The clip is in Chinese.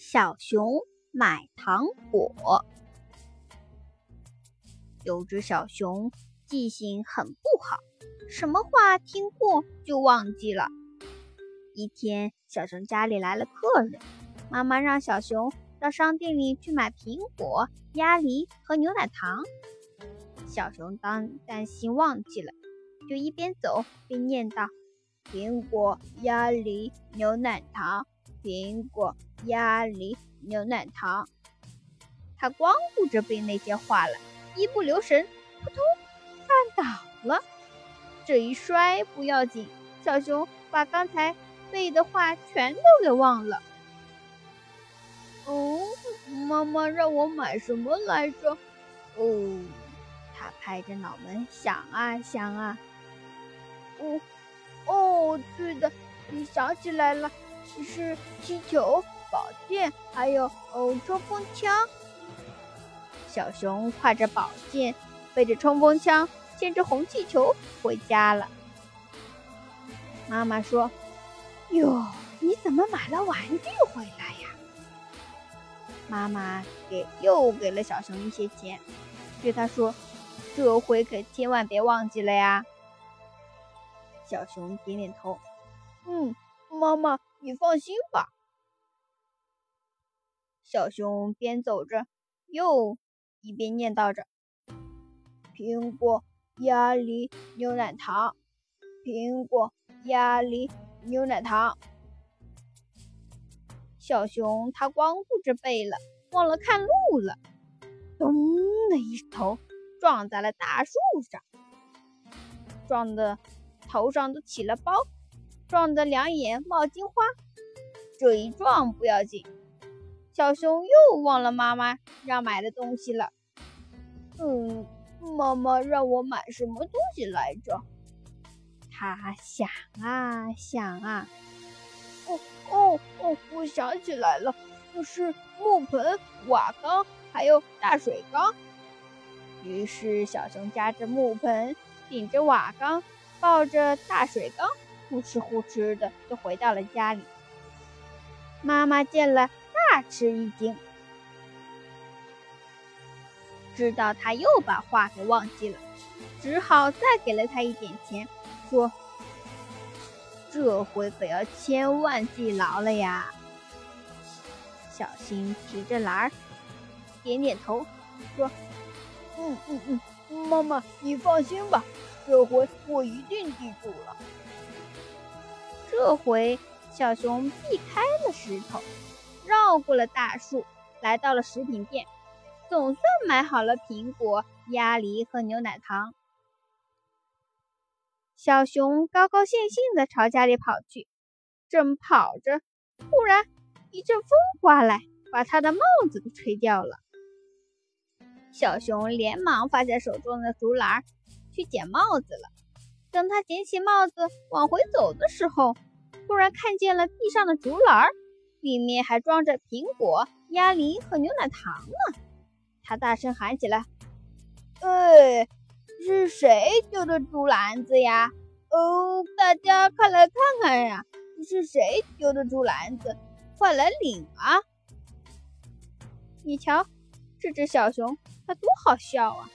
小熊买糖果。有只小熊记性很不好，什么话听过就忘记了。一天，小熊家里来了客人，妈妈让小熊到商店里去买苹果、鸭梨和牛奶糖。小熊当担心忘记了，就一边走边念叨：“苹果、鸭梨、牛奶糖。”苹果、鸭梨、牛奶糖，他光顾着背那些话了，一不留神，扑通绊倒了。这一摔不要紧，小熊把刚才背的话全都给忘了。哦，妈妈让我买什么来着？哦，他拍着脑门想啊想啊。哦，哦，对的，你想起来了。是气球、宝剑，还有哦冲锋枪。小熊挎着宝剑，背着冲锋枪，牵着红气球回家了。妈妈说：“哟，你怎么买了玩具回来呀？”妈妈给又给了小熊一些钱，对他说：“这回可千万别忘记了呀。”小熊点点头，嗯，妈妈。你放心吧，小熊边走着，又一边念叨着：“苹果、鸭梨、牛奶糖，苹果、鸭梨、牛奶糖。”小熊它光顾着背了，忘了看路了，咚的一头撞在了大树上，撞得头上都起了包。撞得两眼冒金花，这一撞不要紧，小熊又忘了妈妈让买的东西了。嗯，妈妈让我买什么东西来着？他想啊想啊，哦哦哦，我想起来了，就是木盆、瓦缸还有大水缸。于是小熊夹着木盆，顶着瓦缸，抱着大水缸。呼哧呼哧的就回到了家里。妈妈见了大吃一惊，知道他又把话给忘记了，只好再给了他一点钱，说：“这回可要千万记牢了呀。”小新提着篮，点点头，说：“嗯嗯嗯，妈妈你放心吧，这回我一定记住了。”这回小熊避开了石头，绕过了大树，来到了食品店，总算买好了苹果、鸭梨和牛奶糖。小熊高高兴兴地朝家里跑去，正跑着，忽然一阵风刮来，把他的帽子给吹掉了。小熊连忙放下手中的竹篮，去捡帽子了。等他捡起帽子往回走的时候，突然看见了地上的竹篮，里面还装着苹果、鸭梨和牛奶糖呢。他大声喊起来：“哎，是谁丢的竹篮子呀？哦，大家快来看看呀！是谁丢的竹篮子？快来领啊！”你瞧，这只小熊它多好笑啊！